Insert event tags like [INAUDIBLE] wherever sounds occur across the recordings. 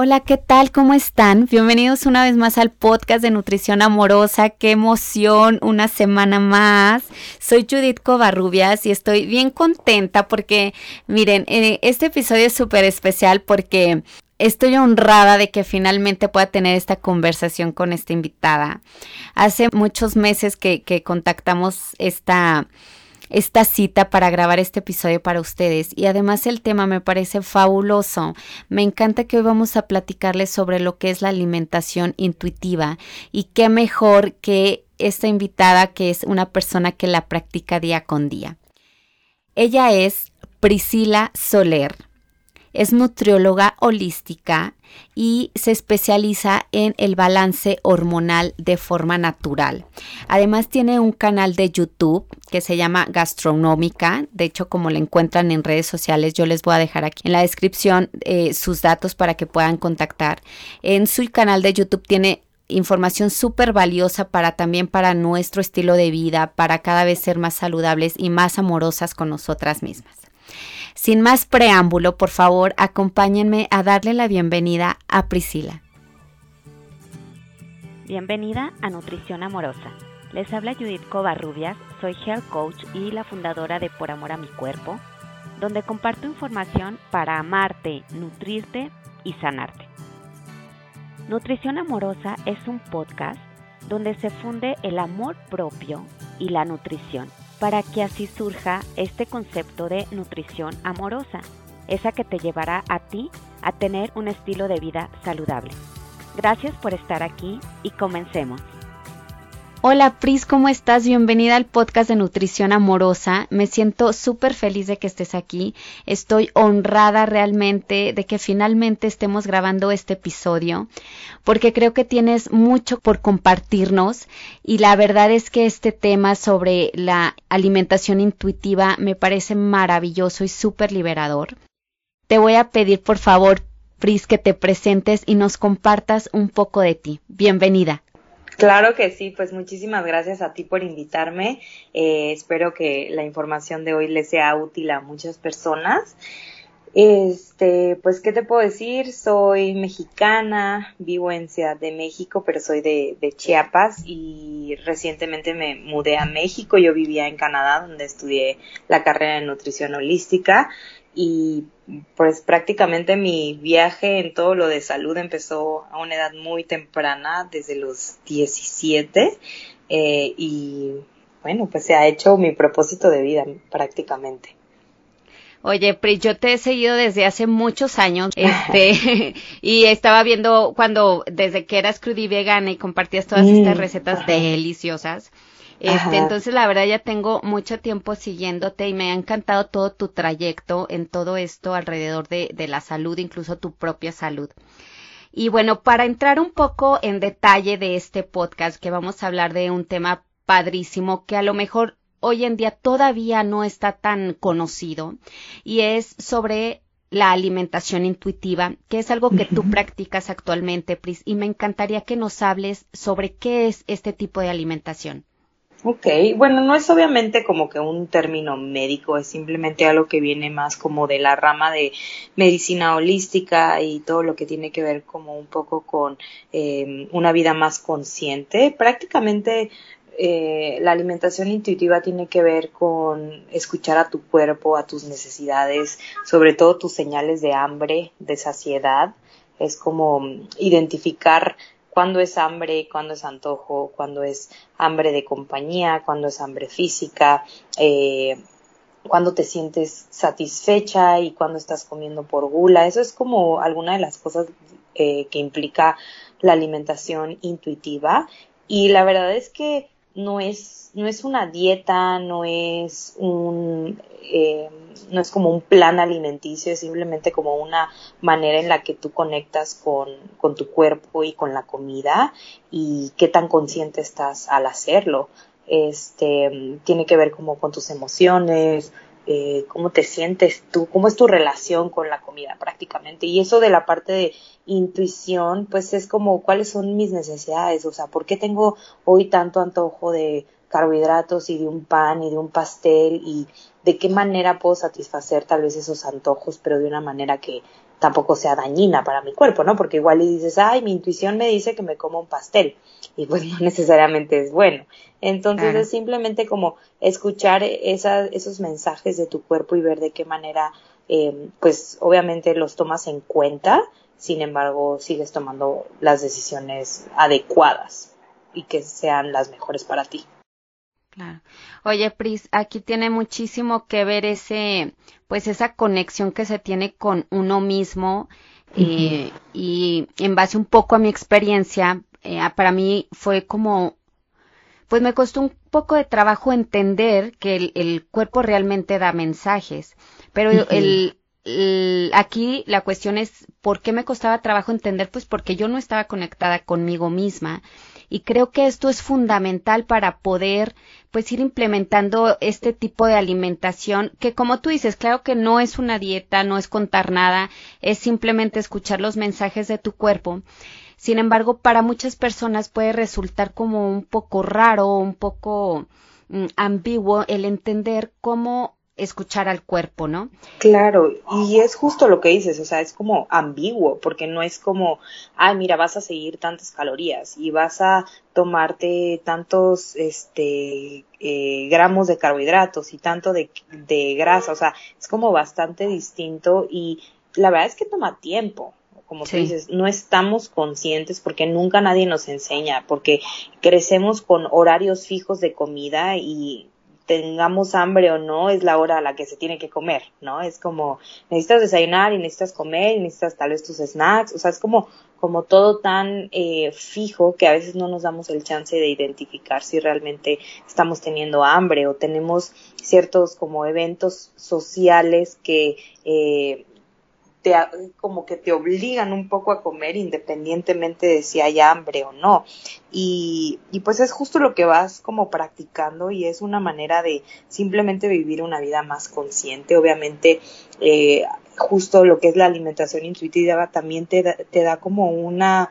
Hola, ¿qué tal? ¿Cómo están? Bienvenidos una vez más al podcast de Nutrición Amorosa. Qué emoción, una semana más. Soy Judith Covarrubias y estoy bien contenta porque, miren, eh, este episodio es súper especial porque estoy honrada de que finalmente pueda tener esta conversación con esta invitada. Hace muchos meses que, que contactamos esta esta cita para grabar este episodio para ustedes y además el tema me parece fabuloso. Me encanta que hoy vamos a platicarles sobre lo que es la alimentación intuitiva y qué mejor que esta invitada que es una persona que la practica día con día. Ella es Priscila Soler. Es nutrióloga holística y se especializa en el balance hormonal de forma natural. Además tiene un canal de YouTube que se llama Gastronómica. De hecho, como la encuentran en redes sociales, yo les voy a dejar aquí en la descripción eh, sus datos para que puedan contactar. En su canal de YouTube tiene información súper valiosa para también para nuestro estilo de vida, para cada vez ser más saludables y más amorosas con nosotras mismas. Sin más preámbulo, por favor, acompáñenme a darle la bienvenida a Priscila. Bienvenida a Nutrición Amorosa. Les habla Judith Covarrubias, soy Health Coach y la fundadora de Por Amor a mi Cuerpo, donde comparto información para amarte, nutrirte y sanarte. Nutrición Amorosa es un podcast donde se funde el amor propio y la nutrición para que así surja este concepto de nutrición amorosa, esa que te llevará a ti a tener un estilo de vida saludable. Gracias por estar aquí y comencemos. Hola Pris, ¿cómo estás? Bienvenida al podcast de Nutrición Amorosa. Me siento súper feliz de que estés aquí. Estoy honrada realmente de que finalmente estemos grabando este episodio porque creo que tienes mucho por compartirnos y la verdad es que este tema sobre la alimentación intuitiva me parece maravilloso y súper liberador. Te voy a pedir por favor, Pris, que te presentes y nos compartas un poco de ti. Bienvenida. Claro que sí, pues muchísimas gracias a ti por invitarme. Eh, espero que la información de hoy le sea útil a muchas personas. Este, pues, ¿qué te puedo decir? Soy mexicana, vivo en Ciudad de México, pero soy de, de, Chiapas y recientemente me mudé a México. Yo vivía en Canadá, donde estudié la carrera de nutrición holística y pues prácticamente mi viaje en todo lo de salud empezó a una edad muy temprana, desde los 17, eh, y bueno, pues se ha hecho mi propósito de vida prácticamente. Oye, Pri, yo te he seguido desde hace muchos años, este, [LAUGHS] y estaba viendo cuando, desde que eras crudí vegana y compartías todas estas [LAUGHS] recetas deliciosas, este, entonces, la verdad, ya tengo mucho tiempo siguiéndote y me ha encantado todo tu trayecto en todo esto alrededor de, de la salud, incluso tu propia salud. Y bueno, para entrar un poco en detalle de este podcast, que vamos a hablar de un tema padrísimo que a lo mejor hoy en día todavía no está tan conocido y es sobre la alimentación intuitiva, que es algo que tú practicas actualmente, Pris, y me encantaría que nos hables sobre qué es este tipo de alimentación. Ok, bueno, no es obviamente como que un término médico, es simplemente algo que viene más como de la rama de medicina holística y todo lo que tiene que ver como un poco con eh, una vida más consciente. Prácticamente eh, la alimentación intuitiva tiene que ver con escuchar a tu cuerpo, a tus necesidades, sobre todo tus señales de hambre, de saciedad. Es como identificar cuándo es hambre, cuándo es antojo, cuándo es hambre de compañía, cuándo es hambre física, eh, cuándo te sientes satisfecha y cuándo estás comiendo por gula. Eso es como alguna de las cosas eh, que implica la alimentación intuitiva. Y la verdad es que no es, no es una dieta, no es un, eh, no es como un plan alimenticio, es simplemente como una manera en la que tú conectas con, con tu cuerpo y con la comida y qué tan consciente estás al hacerlo. Este, tiene que ver como con tus emociones, eh, cómo te sientes tú, cómo es tu relación con la comida prácticamente. Y eso de la parte de intuición, pues es como cuáles son mis necesidades, o sea, ¿por qué tengo hoy tanto antojo de carbohidratos y de un pan y de un pastel y de qué manera puedo satisfacer tal vez esos antojos, pero de una manera que, tampoco sea dañina para mi cuerpo, ¿no? Porque igual y dices, ay, mi intuición me dice que me como un pastel y pues no [LAUGHS] necesariamente es bueno. Entonces es simplemente como escuchar esos mensajes de tu cuerpo y ver de qué manera, eh, pues obviamente los tomas en cuenta, sin embargo sigues tomando las decisiones adecuadas y que sean las mejores para ti. Claro. Oye, Pris, aquí tiene muchísimo que ver ese, pues esa conexión que se tiene con uno mismo eh, y en base un poco a mi experiencia, eh, para mí fue como, pues me costó un poco de trabajo entender que el, cuerpo realmente da mensajes, pero el, aquí la cuestión es por qué me costaba trabajo entender, pues porque yo no estaba conectada conmigo misma y creo que esto es fundamental para poder pues ir implementando este tipo de alimentación que como tú dices, claro que no es una dieta, no es contar nada, es simplemente escuchar los mensajes de tu cuerpo. Sin embargo, para muchas personas puede resultar como un poco raro, un poco mm, ambiguo el entender cómo escuchar al cuerpo, ¿no? Claro, y es justo lo que dices, o sea, es como ambiguo, porque no es como, ay, mira, vas a seguir tantas calorías y vas a tomarte tantos, este, eh, gramos de carbohidratos y tanto de, de grasa, o sea, es como bastante distinto y la verdad es que toma tiempo, como tú dices, no estamos conscientes porque nunca nadie nos enseña, porque crecemos con horarios fijos de comida y tengamos hambre o no, es la hora a la que se tiene que comer, ¿no? Es como, necesitas desayunar y necesitas comer y necesitas tal vez tus snacks, o sea, es como, como todo tan eh, fijo que a veces no nos damos el chance de identificar si realmente estamos teniendo hambre o tenemos ciertos como eventos sociales que eh, te, como que te obligan un poco a comer independientemente de si hay hambre o no. Y, y pues es justo lo que vas como practicando y es una manera de simplemente vivir una vida más consciente. Obviamente, eh, justo lo que es la alimentación intuitiva también te da, te da como una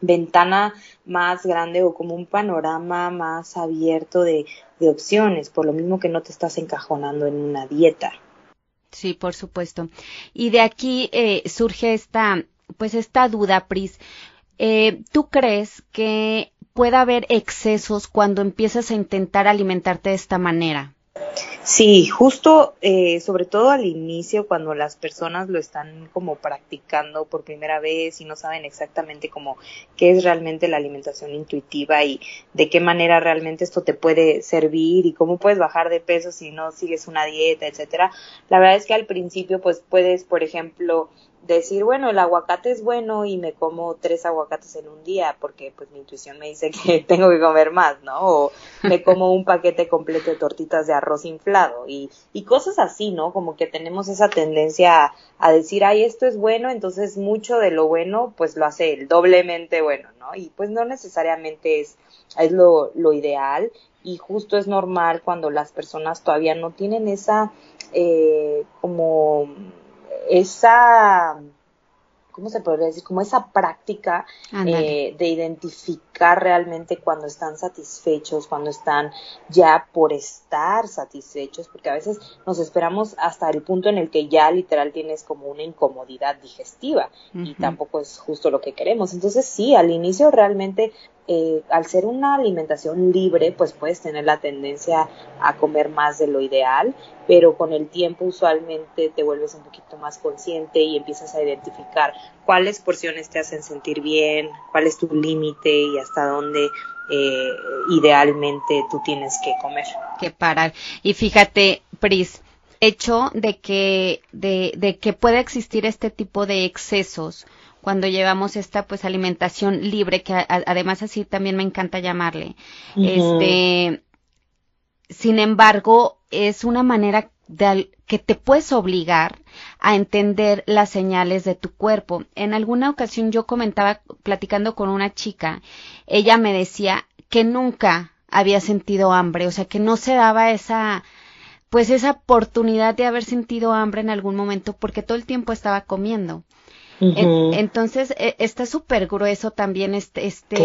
ventana más grande o como un panorama más abierto de, de opciones, por lo mismo que no te estás encajonando en una dieta. Sí, por supuesto. Y de aquí eh, surge esta, pues esta duda, Pris. Eh, ¿Tú crees que pueda haber excesos cuando empiezas a intentar alimentarte de esta manera? Sí, justo, eh, sobre todo al inicio, cuando las personas lo están como practicando por primera vez y no saben exactamente cómo qué es realmente la alimentación intuitiva y de qué manera realmente esto te puede servir y cómo puedes bajar de peso si no sigues una dieta, etcétera. La verdad es que al principio, pues puedes, por ejemplo, decir, bueno, el aguacate es bueno y me como tres aguacates en un día porque pues mi intuición me dice [LAUGHS] que tengo que comer más, ¿no? O me como un paquete completo de tortitas de arroz inflado y, y cosas así, ¿no? Como que tenemos esa tendencia a, decir, ay, esto es bueno, entonces mucho de lo bueno pues lo hace el doblemente bueno, ¿no? Y pues no necesariamente es, es lo, lo ideal y justo es normal cuando las personas todavía no tienen esa eh, como esa, ¿cómo se podría decir? Como esa práctica eh, de identificar realmente cuando están satisfechos, cuando están ya por estar satisfechos, porque a veces nos esperamos hasta el punto en el que ya literal tienes como una incomodidad digestiva y tampoco es justo lo que queremos. Entonces sí, al inicio realmente eh, al ser una alimentación libre, pues puedes tener la tendencia a comer más de lo ideal, pero con el tiempo usualmente te vuelves un poquito más consciente y empiezas a identificar cuáles porciones te hacen sentir bien, cuál es tu límite y hasta dónde eh, idealmente tú tienes que comer. Que parar. Y fíjate, Pris, hecho de que, de, de que pueda existir este tipo de excesos, cuando llevamos esta pues alimentación libre, que además así también me encanta llamarle. Este, sin embargo, es una manera de, que te puedes obligar a entender las señales de tu cuerpo. En alguna ocasión yo comentaba, platicando con una chica, ella me decía que nunca había sentido hambre, o sea, que no se daba esa, pues esa oportunidad de haber sentido hambre en algún momento porque todo el tiempo estaba comiendo entonces, e, está súper grueso también este, este,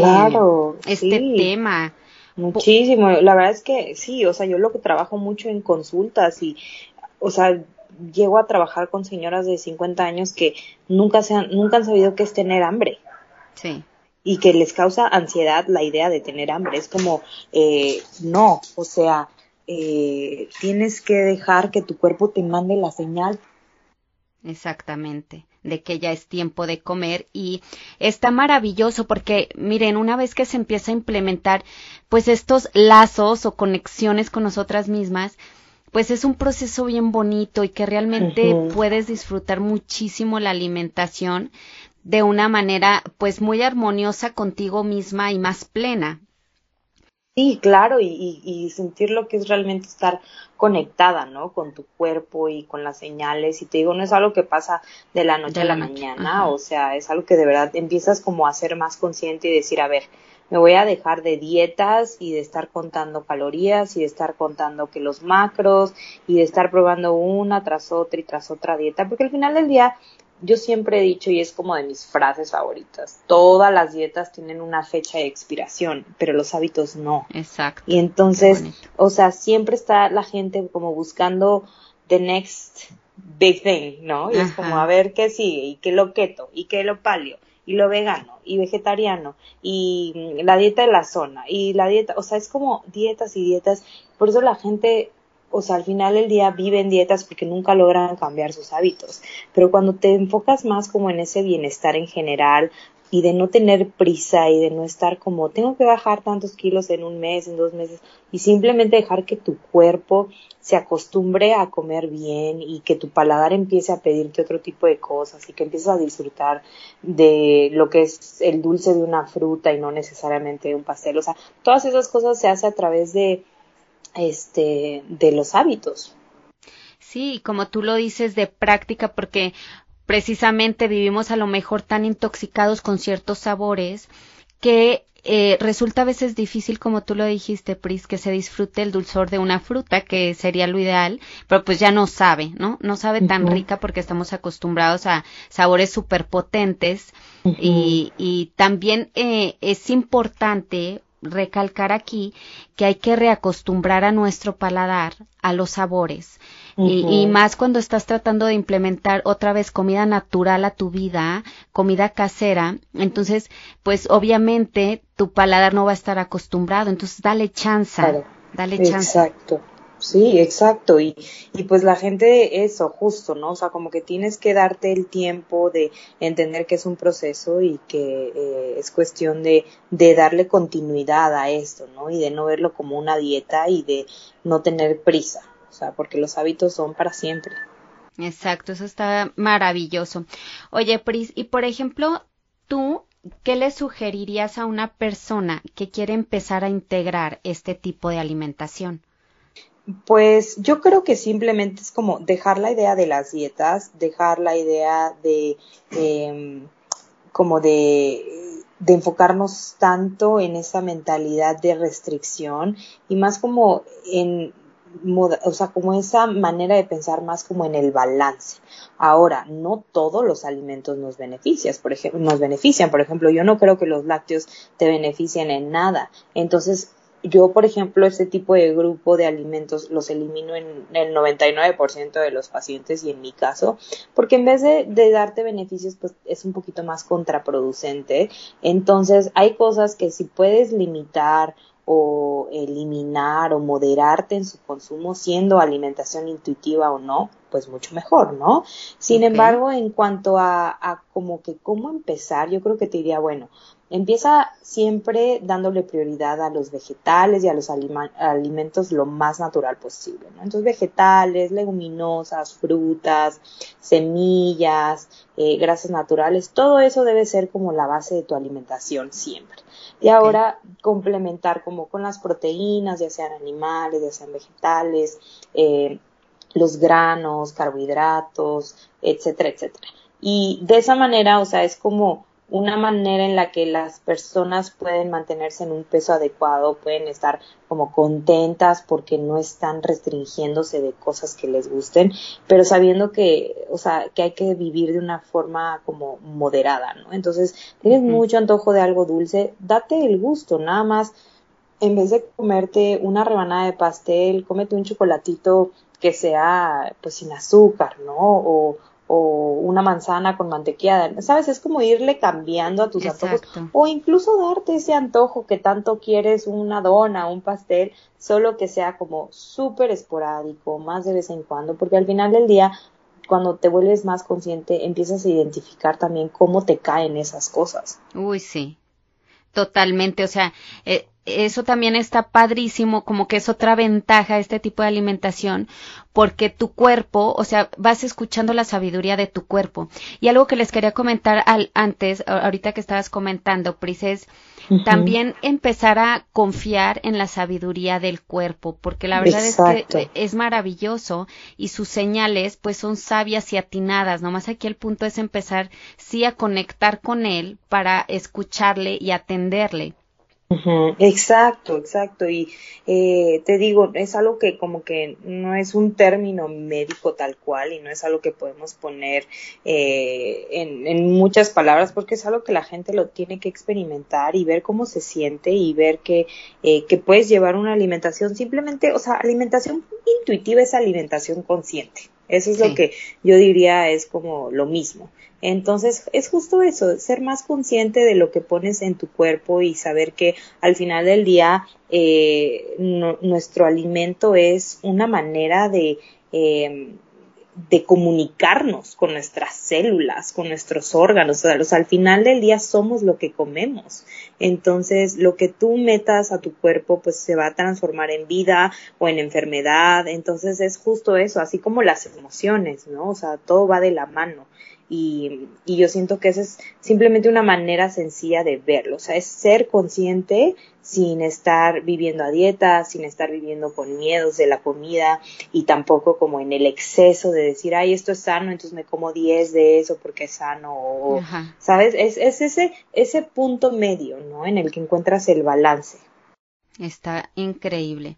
este tema. Muchísimo. La verdad es que sí, o sea, yo lo que trabajo mucho en consultas y, o sea, llego a trabajar con señoras de 50 años que nunca, se han, nunca han sabido qué es tener hambre. Sí. Y que les causa ansiedad la idea de tener hambre. Es como, eh, no, o sea, eh, tienes que dejar que tu cuerpo te mande la señal. Exactamente de que ya es tiempo de comer y está maravilloso porque miren, una vez que se empieza a implementar pues estos lazos o conexiones con nosotras mismas, pues es un proceso bien bonito y que realmente puedes disfrutar muchísimo la alimentación de una manera pues muy armoniosa contigo misma y más plena. Sí, claro, y, y, sentir lo que es realmente estar conectada, ¿no? Con tu cuerpo y con las señales. Y te digo, no es algo que pasa de la noche a la, mañana, o sea, es algo que de verdad empiezas como a ser más consciente y decir, a ver, me voy a dejar de dietas y de estar contando calorías y de estar contando que los macros y de estar probando una tras otra y tras otra dieta, porque al final del día yo siempre he dicho, y es como de mis frases favoritas, todas las dietas tienen una fecha de expiración, pero los hábitos no. Exacto. Y entonces, o sea, siempre está la gente como buscando the next big thing, ¿no? Y es como a ver qué sigue, y qué lo keto, y qué lo paleo, y lo vegano, y vegetariano, y la dieta de la zona, y la dieta, o sea, es como dietas y dietas. Por eso la gente o sea, al final del día viven dietas porque nunca logran cambiar sus hábitos. Pero cuando te enfocas más como en ese bienestar en general y de no tener prisa y de no estar como tengo que bajar tantos kilos en un mes, en dos meses y simplemente dejar que tu cuerpo se acostumbre a comer bien y que tu paladar empiece a pedirte otro tipo de cosas y que empieces a disfrutar de lo que es el dulce de una fruta y no necesariamente de un pastel. O sea, todas esas cosas se hace a través de este, de los hábitos. Sí, como tú lo dices, de práctica, porque precisamente vivimos a lo mejor tan intoxicados con ciertos sabores que eh, resulta a veces difícil, como tú lo dijiste, Pris, que se disfrute el dulzor de una fruta, que sería lo ideal, pero pues ya no sabe, ¿no? No sabe tan rica porque estamos acostumbrados a sabores súper potentes y, y, también eh, es importante recalcar aquí que hay que reacostumbrar a nuestro paladar a los sabores. y, más cuando estás tratando de implementar otra vez comida natural a tu vida, comida casera, entonces, pues obviamente tu paladar no va a estar acostumbrado, entonces dale chance, dale chance. Exacto. Sí, exacto. Y, y pues la gente, eso, justo, ¿no? O sea, como que tienes que darte el tiempo de entender que es un proceso y que eh, es cuestión de, de darle continuidad a esto, ¿no? Y de no verlo como una dieta y de no tener prisa, o sea, porque los hábitos son para siempre. Exacto, eso está maravilloso. Oye, Pris, y por ejemplo, tú, ¿qué le sugerirías a una persona que quiere empezar a integrar este tipo de alimentación? Pues yo creo que simplemente es como dejar la idea de las dietas, dejar la idea de em, como de, de enfocarnos tanto en esa mentalidad de restricción y más como en o sea, como esa manera de pensar más como en el balance. Ahora, no todos los alimentos nos benefician, por ejemplo, nos benefician, por ejemplo, yo no creo que los lácteos te beneficien en nada. Entonces, yo, por ejemplo, este tipo de grupo de alimentos los elimino en el 99% de los pacientes y en mi caso, porque en vez de, de, darte beneficios, pues es un poquito más contraproducente. Entonces, hay cosas que si puedes limitar o eliminar o moderarte en su consumo, siendo alimentación intuitiva o no, pues mucho mejor, ¿no? Sin embargo, en cuanto a, a como que cómo empezar, yo creo que te diría, bueno, Empieza siempre dándole prioridad a los vegetales y a los alimentos lo más natural posible. ¿no? Entonces, vegetales, leguminosas, frutas, semillas, eh, grasas naturales, todo eso debe ser como la base de tu alimentación siempre. Y ahora complementar como con las proteínas, ya sean animales, ya sean vegetales, eh, los granos, carbohidratos, etcétera, etcétera. Y de esa manera, o sea, es como una manera en la que las personas pueden mantenerse en un peso adecuado, pueden estar como contentas porque no están restringiéndose de cosas que les gusten, pero sabiendo que, o sea, que hay que vivir de una forma como moderada, ¿no? Entonces, tienes mucho antojo de algo dulce, date el gusto, nada más en vez de comerte una rebanada de pastel, cómete un chocolatito que sea pues sin azúcar, ¿no? O, o una manzana con mantequilla, ¿sabes? Es como irle cambiando a tus antojos o incluso darte ese antojo que tanto quieres, una dona, un pastel, solo que sea como súper esporádico, más de vez en cuando, porque al final del día, cuando te vuelves más consciente, empiezas a identificar también cómo te caen esas cosas. Uy, sí, totalmente, o sea, eh, eso también está padrísimo, como que es otra ventaja este tipo de alimentación, porque tu cuerpo, o sea, vas escuchando la sabiduría de tu cuerpo. Y algo que les quería comentar al, antes, ahorita que estabas comentando, Pris, es también empezar a confiar en la sabiduría del cuerpo, porque la verdad es que es maravilloso y sus señales pues son sabias y atinadas. Nomás aquí el punto es empezar sí a conectar con él para escucharle y atenderle. Exacto, exacto. Y eh, te digo, es algo que como que no es un término médico tal cual y no es algo que podemos poner eh, en, en, muchas palabras porque es algo que la gente lo tiene que experimentar y ver cómo se siente y ver que, eh, que puedes llevar una alimentación simplemente, o sea, alimentación intuitiva es alimentación consciente. Eso es lo que yo diría es como lo mismo. Entonces es justo eso, ser más consciente de lo que pones en tu cuerpo y saber que al final del día eh, nuestro alimento es una manera de, eh, de comunicarnos con nuestras células, con nuestros órganos. O sea, al final del día somos lo que comemos. Entonces, lo que tú metas a tu cuerpo, pues se va a transformar en vida o en enfermedad. Entonces, es justo eso, así como las emociones, ¿no? O sea, todo va de la mano. Y, y yo siento que esa es simplemente una manera sencilla de verlo, o sea, es ser consciente sin estar viviendo a dieta, sin estar viviendo con miedos de la comida y tampoco como en el exceso de decir, ay, esto es sano, entonces me como 10 de eso porque es sano, ¿sabes? Es, es ese, ese punto medio, ¿no? En el que encuentras el balance. Está increíble.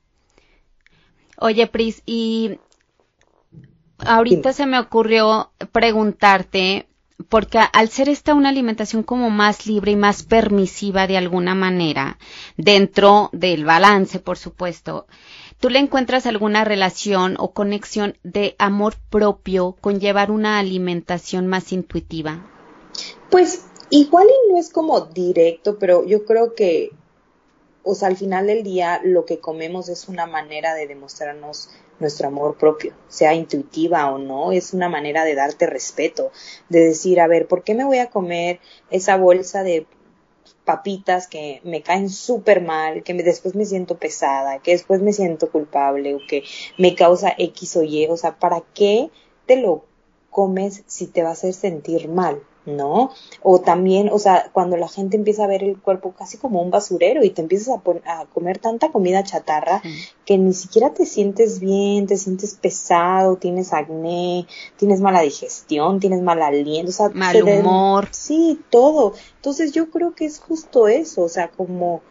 Oye, Pris, y ahorita se me ocurrió preguntarte, porque al ser esta una alimentación como más libre y más permisiva de alguna manera, dentro del balance, por supuesto, ¿tú le encuentras alguna relación o conexión de amor propio con llevar una alimentación más intuitiva? Pues igual y no es como directo, pero yo creo que, o sea, al final del día lo que comemos es una manera de demostrarnos nuestro amor propio, sea intuitiva o no, es una manera de darte respeto, de decir, a ver, ¿por qué me voy a comer esa bolsa de papitas que me caen súper mal, que después me siento pesada, que después me siento culpable o que me causa X o Y, o sea, ¿para qué te lo comes si te va a hacer sentir mal? ¿No? O también, o sea, cuando la gente empieza a ver el cuerpo casi como un basurero y te empiezas a, a comer tanta comida chatarra que ni siquiera te sientes bien, te sientes pesado, tienes acné, tienes mala digestión, tienes mal aliento, o sea, mal humor. Sí, todo. Entonces yo creo que es justo eso, o sea, como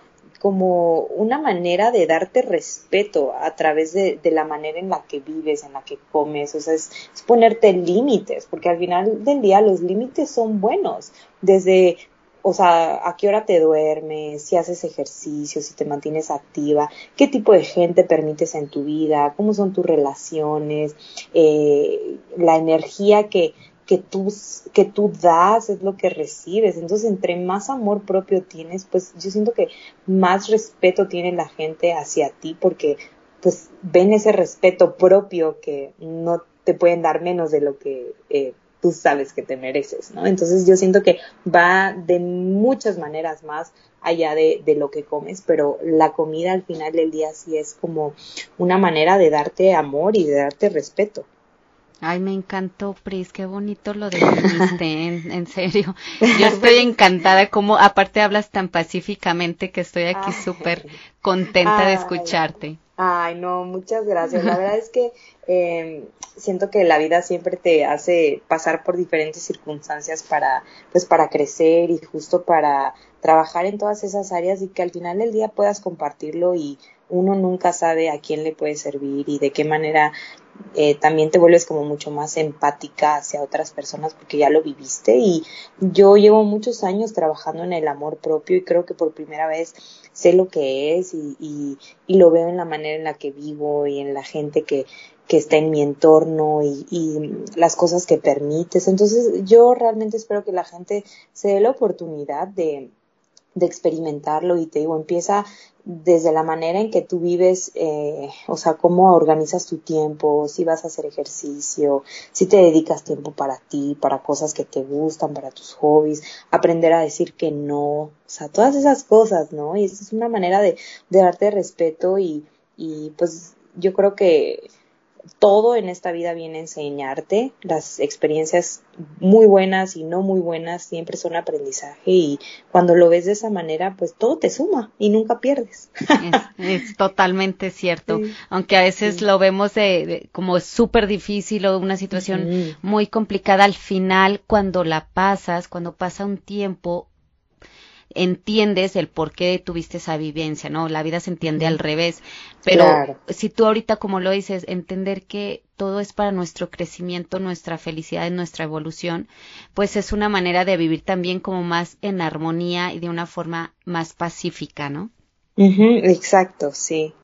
como una manera de darte respeto a través de, la manera en la que vives, en la que comes, o sea, es, ponerte límites, porque al final del día los límites son buenos, desde o sea, a qué hora te duermes, si haces ejercicio, si te mantienes activa, qué tipo de gente permites en tu vida, cómo son tus relaciones, eh, la energía que, que tú, que tú das es lo que recibes. Entonces, entre más amor propio tienes, pues yo siento que más respeto tiene la gente hacia ti porque pues ven ese respeto propio que no te pueden dar menos de lo que eh, tú sabes que te mereces, ¿no? Entonces yo siento que va de muchas maneras más allá de, de, lo que comes, pero la comida al final del día sí es como una manera de darte amor y de darte respeto. Ay, me encantó, Pris, qué bonito lo dijiste, en, en, serio. Yo [LAUGHS] estoy encantada como aparte hablas tan pacíficamente que estoy aquí súper contenta de escucharte. Ay, no, muchas gracias. La verdad es que eh, siento que la vida siempre te hace pasar por diferentes circunstancias para, pues, para crecer y justo para trabajar en todas esas áreas y que al final del día puedas compartirlo y uno nunca sabe a quién le puede servir y de qué manera eh, también te vuelves como mucho más empática hacia otras personas porque ya lo viviste y yo llevo muchos años trabajando en el amor propio y creo que por primera vez sé lo que es y, y, lo veo en la manera en la que vivo y en la gente que, que está en mi entorno y, las cosas que permites. Entonces yo realmente espero que la gente se dé la oportunidad de, de experimentarlo y te digo, empieza desde la manera en que tú vives, eh, o sea, cómo organizas tu tiempo, si vas a hacer ejercicio, si te dedicas tiempo para ti, para cosas que te gustan, para tus hobbies, aprender a decir que no, o sea, todas esas cosas, ¿no? Y esa es una manera de, de darte respeto y, y pues yo creo que todo en esta vida viene a enseñarte. Las experiencias muy buenas y no muy buenas siempre son aprendizaje y cuando lo ves de esa manera, pues todo te suma y nunca pierdes. Es, totalmente cierto, aunque a veces lo vemos de, como súper difícil o una situación muy complicada, al final cuando la pasas, cuando pasa un tiempo, entiendes el por qué tuviste esa vivencia, ¿no? La vida se entiende al revés. Pero si tú ahorita, como lo dices, entender que todo es para nuestro crecimiento, nuestra felicidad, nuestra evolución, pues es una manera de vivir también como más en armonía y de una forma más pacífica, ¿no? exacto, sí.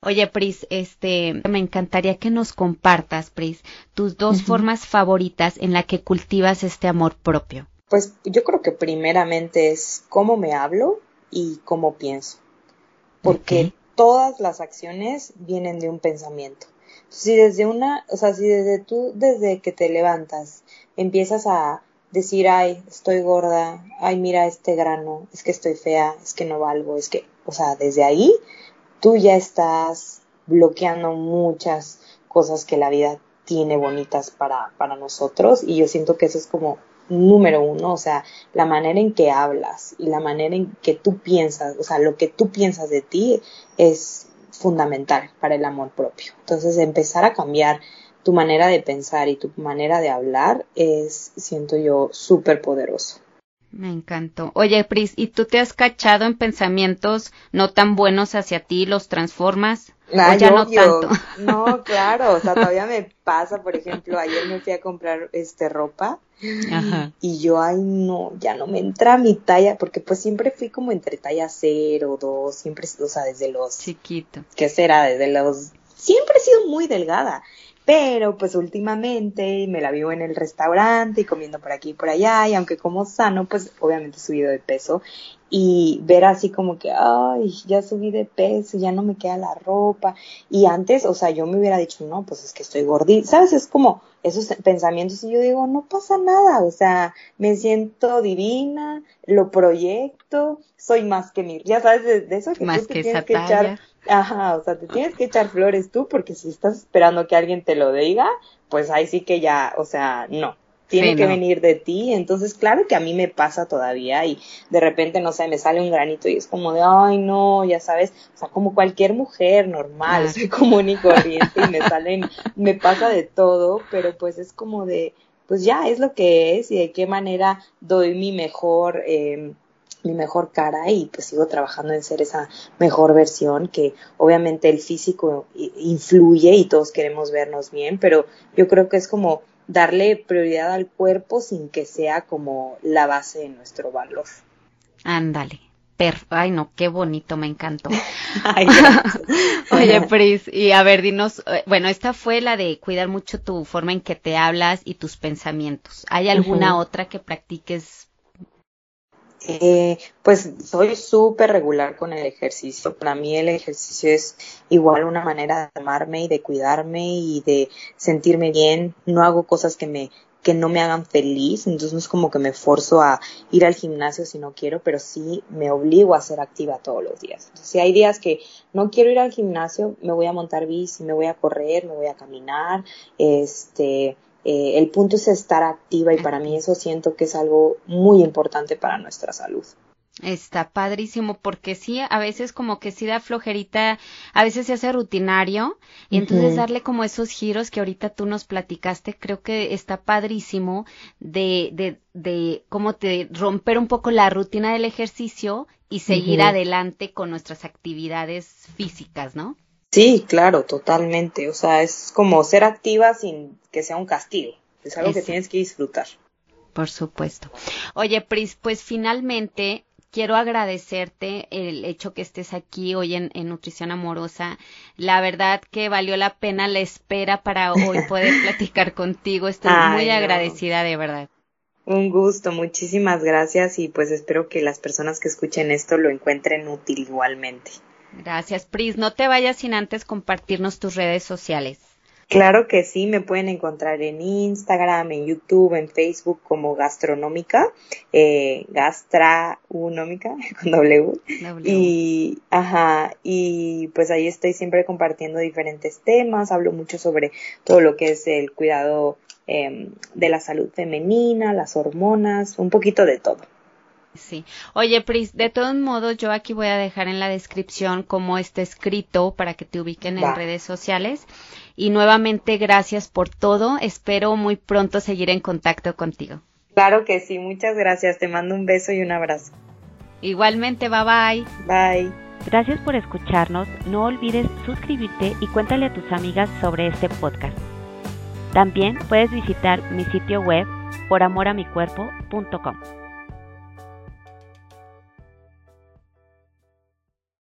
Oye, Pris, este, me encantaría que nos compartas, Pris, tus dos formas favoritas en la que cultivas este amor propio. Pues yo creo que primeramente es cómo me hablo y cómo pienso. Porque todas las acciones vienen de un pensamiento. Si desde una, o sea, si desde tú, desde que te levantas, empiezas a decir, ay, estoy gorda, ay, mira este grano, es que estoy fea, es que no valgo, es que, o sea, desde ahí tú ya estás bloqueando muchas cosas que la vida tiene bonitas para, para nosotros y yo siento que eso es como número uno, o sea, la manera en que hablas y la manera en que tú piensas, o sea, lo que tú piensas de ti es fundamental para el amor propio. Entonces, empezar a cambiar tu manera de pensar y tu manera de hablar es, siento yo, súper poderoso. Me encantó. Oye, Pris, ¿y tú te has cachado en pensamientos no tan buenos hacia ti, los transformas? Ya no tanto. [LAUGHS] No, claro, o sea, todavía me pasa, por ejemplo, ayer me fui a comprar este ropa y yo, ay, no, ya no me entra mi talla, porque pues siempre fui como entre talla cero, dos, siempre, o sea, desde los... Chiquito. ¿Qué será? Desde los... Siempre he sido muy delgada. Pero pues últimamente me la vivo en el restaurante y comiendo por aquí y por allá y aunque como sano, pues obviamente he subido de peso y ver así como que, ay, ya subí de peso, ya no me queda la ropa. Y antes, o sea, yo me hubiera dicho, no, pues es que estoy gordita, ¿sabes? Es como esos pensamientos y yo digo, no pasa nada, o sea, me siento divina, lo proyecto, soy más que mi, ya sabes, de, eso que más que esa talla. Ajá, o sea, te tienes que echar flores tú porque si estás esperando que alguien te lo diga, pues ahí sí que ya, o sea, no. Tiene que venir de ti, entonces claro que a mí me pasa todavía y de repente, no sé, me sale un granito y es como de, ay no, ya sabes, o sea, como cualquier mujer normal, soy común y corriente y me salen, me pasa de todo, pero pues es como de, pues ya es lo que es y de qué manera doy mi mejor, eh, mi mejor cara y pues sigo trabajando en ser esa mejor versión que obviamente el físico influye y todos queremos vernos bien, pero yo creo que es como darle prioridad al cuerpo sin que sea como la base de nuestro valor. Ándale. Ay, no, qué bonito, me encantó. [LAUGHS] [LAUGHS] Oye, Pris, y a ver, dinos, eh, bueno, esta fue la de cuidar mucho tu forma en que te hablas y tus pensamientos. ¿Hay alguna otra que practiques eh, pues soy súper regular con el ejercicio. Para mí el ejercicio es igual una manera de amarme y de cuidarme y de sentirme bien. No hago cosas que me que no me hagan feliz, entonces no es como que me forzo a ir al gimnasio si no quiero, pero sí me obligo a ser activa todos los días. Entonces, si hay días que no quiero ir al gimnasio, me voy a montar bici, me voy a correr, me voy a caminar, este, eh, el punto es estar activa y para mí eso siento que es algo muy importante para nuestra salud. Está padrísimo porque sí, a veces como que sí da flojerita, a veces se hace rutinario y entonces darle como esos giros que ahorita tú nos platicaste, creo que está padrísimo de, de, de cómo te romper un poco la rutina del ejercicio y seguir adelante con nuestras actividades físicas, ¿no? Sí, claro, totalmente. O sea, es como ser activa sin que sea un castigo. Es algo que tienes que disfrutar. Por supuesto. Oye, Pris, pues finalmente quiero agradecerte el hecho que estés aquí hoy en, Nutrición Amorosa. La verdad que valió la pena la espera para hoy poder [LAUGHS] platicar contigo. Estoy muy agradecida de verdad. Un gusto, muchísimas gracias y pues espero que las personas que escuchen esto lo encuentren útil igualmente. Gracias, Pris. No te vayas sin antes compartirnos tus redes sociales. Claro que sí, me pueden encontrar en Instagram, en YouTube, en Facebook como Gastronómica, eh, Gastraunómica [LAUGHS] con W. Y, ajá, y pues ahí estoy siempre compartiendo diferentes temas, hablo mucho sobre todo lo que es el cuidado em, de la salud femenina, las hormonas, un poquito de todo. Sí. Oye, Pris, de todos modos, yo aquí voy a dejar en la descripción cómo está escrito para que te ubiquen en redes sociales. Y nuevamente, gracias por todo. Espero muy pronto seguir en contacto contigo. Claro que sí, muchas gracias. Te mando un beso y un abrazo. Igualmente, bye bye. Bye. Gracias por escucharnos. No olvides suscribirte y cuéntale a tus amigas sobre este podcast. También puedes visitar mi sitio web poramoramicuerpo.com.